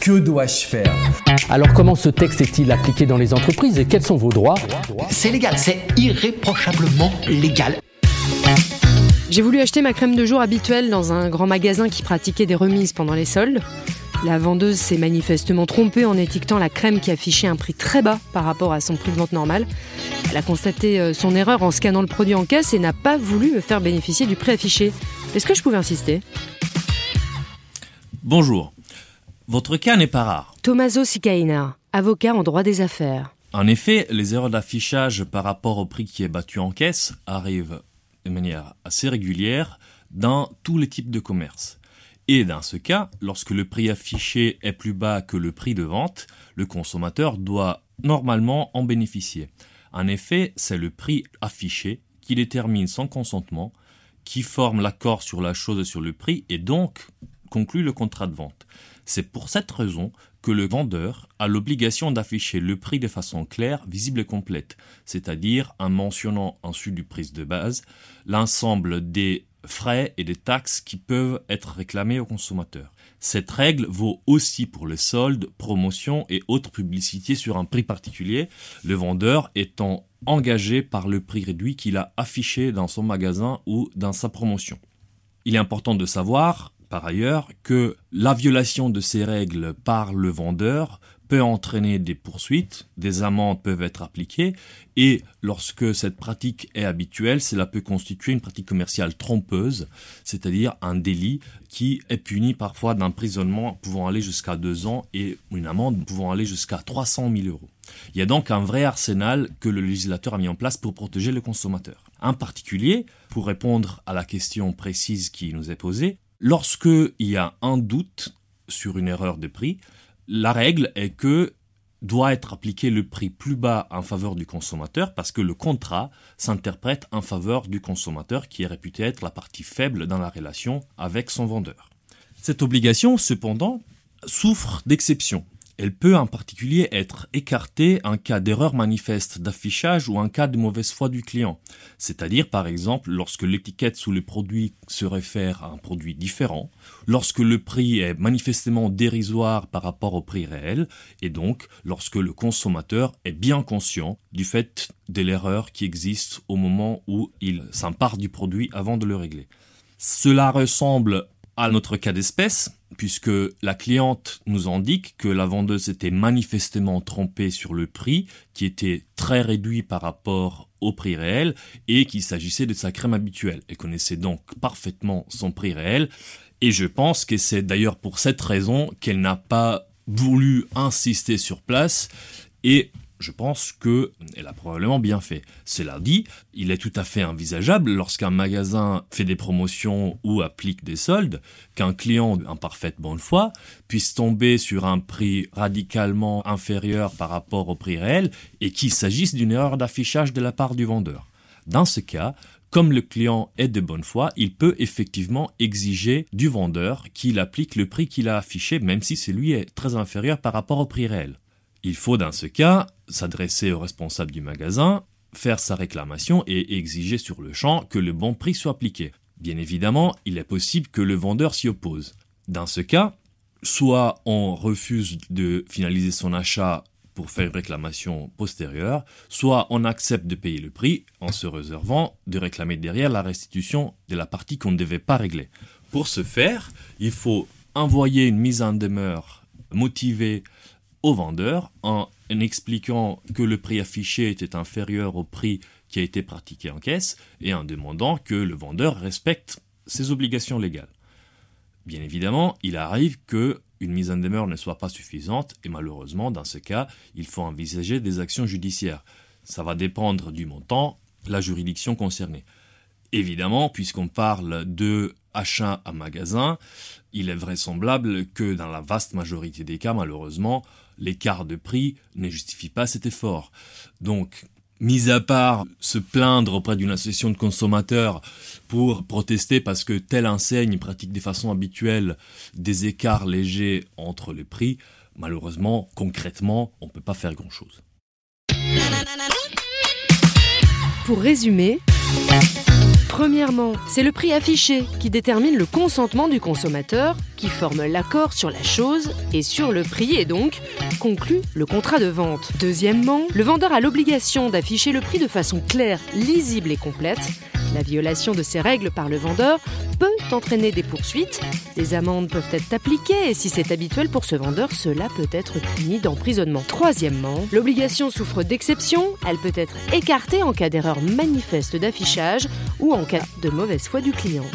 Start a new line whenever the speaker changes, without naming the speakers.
Que dois-je faire
Alors comment ce texte est-il appliqué dans les entreprises et quels sont vos droits
C'est légal, c'est irréprochablement légal.
J'ai voulu acheter ma crème de jour habituelle dans un grand magasin qui pratiquait des remises pendant les soldes. La vendeuse s'est manifestement trompée en étiquetant la crème qui affichait un prix très bas par rapport à son prix de vente normal. Elle a constaté euh, son erreur en scannant le produit en caisse et n'a pas voulu me faire bénéficier du prix affiché. Est-ce que je pouvais insister?
Bonjour. Votre cas n'est pas rare.
Tommaso Sicaina, avocat en droit des affaires.
En effet, les erreurs d'affichage par rapport au prix qui est battu en caisse arrivent de manière assez régulière dans tous les types de commerce. Et dans ce cas, lorsque le prix affiché est plus bas que le prix de vente, le consommateur doit normalement en bénéficier. En effet, c'est le prix affiché qui détermine son consentement, qui forme l'accord sur la chose et sur le prix et donc conclut le contrat de vente. C'est pour cette raison que le vendeur a l'obligation d'afficher le prix de façon claire, visible et complète, c'est-à-dire en mentionnant ensuite du prix de base l'ensemble des frais et des taxes qui peuvent être réclamés aux consommateurs. Cette règle vaut aussi pour les soldes, promotions et autres publicités sur un prix particulier, le vendeur étant engagé par le prix réduit qu'il a affiché dans son magasin ou dans sa promotion. Il est important de savoir, par ailleurs, que la violation de ces règles par le vendeur peut entraîner des poursuites, des amendes peuvent être appliquées, et lorsque cette pratique est habituelle, cela peut constituer une pratique commerciale trompeuse, c'est-à-dire un délit qui est puni parfois d'emprisonnement pouvant aller jusqu'à deux ans et une amende pouvant aller jusqu'à 300 000 euros. Il y a donc un vrai arsenal que le législateur a mis en place pour protéger le consommateur. En particulier, pour répondre à la question précise qui nous est posée, lorsque il y a un doute sur une erreur de prix, la règle est que doit être appliqué le prix plus bas en faveur du consommateur parce que le contrat s'interprète en faveur du consommateur qui est réputé être la partie faible dans la relation avec son vendeur. Cette obligation, cependant, souffre d'exceptions. Elle peut en particulier être écartée en cas d'erreur manifeste d'affichage ou en cas de mauvaise foi du client. C'est-à-dire par exemple lorsque l'étiquette sous le produit se réfère à un produit différent, lorsque le prix est manifestement dérisoire par rapport au prix réel, et donc lorsque le consommateur est bien conscient du fait de l'erreur qui existe au moment où il s'empare du produit avant de le régler. Cela ressemble à notre cas d'espèce, puisque la cliente nous indique que la vendeuse était manifestement trompée sur le prix, qui était très réduit par rapport au prix réel, et qu'il s'agissait de sa crème habituelle. Elle connaissait donc parfaitement son prix réel, et je pense que c'est d'ailleurs pour cette raison qu'elle n'a pas voulu insister sur place, et je pense qu'elle a probablement bien fait. Cela dit, il est tout à fait envisageable lorsqu'un magasin fait des promotions ou applique des soldes, qu'un client en parfaite bonne foi puisse tomber sur un prix radicalement inférieur par rapport au prix réel et qu'il s'agisse d'une erreur d'affichage de la part du vendeur. Dans ce cas, comme le client est de bonne foi, il peut effectivement exiger du vendeur qu'il applique le prix qu'il a affiché, même si celui est très inférieur par rapport au prix réel. Il faut dans ce cas s'adresser au responsable du magasin, faire sa réclamation et exiger sur le champ que le bon prix soit appliqué. Bien évidemment, il est possible que le vendeur s'y oppose. Dans ce cas, soit on refuse de finaliser son achat pour faire une réclamation postérieure, soit on accepte de payer le prix en se réservant de réclamer derrière la restitution de la partie qu'on ne devait pas régler. Pour ce faire, il faut envoyer une mise en demeure motivée au vendeur en expliquant que le prix affiché était inférieur au prix qui a été pratiqué en caisse et en demandant que le vendeur respecte ses obligations légales. Bien évidemment, il arrive que une mise en demeure ne soit pas suffisante et malheureusement, dans ce cas, il faut envisager des actions judiciaires. Ça va dépendre du montant, la juridiction concernée. Évidemment, puisqu'on parle de achat à magasin, il est vraisemblable que dans la vaste majorité des cas, malheureusement, l'écart de prix ne justifie pas cet effort. Donc, mis à part se plaindre auprès d'une association de consommateurs pour protester parce que telle enseigne pratique de façon habituelle des écarts légers entre les prix, malheureusement, concrètement, on ne peut pas faire grand-chose.
Pour résumer, Premièrement, c'est le prix affiché qui détermine le consentement du consommateur, qui forme l'accord sur la chose et sur le prix et donc conclut le contrat de vente. Deuxièmement, le vendeur a l'obligation d'afficher le prix de façon claire, lisible et complète. La violation de ces règles par le vendeur peut entraîner des poursuites, des amendes peuvent être appliquées et si c'est habituel pour ce vendeur, cela peut être puni d'emprisonnement. Troisièmement, l'obligation souffre d'exception, elle peut être écartée en cas d'erreur manifeste d'affichage ou en cas de mauvaise foi du client.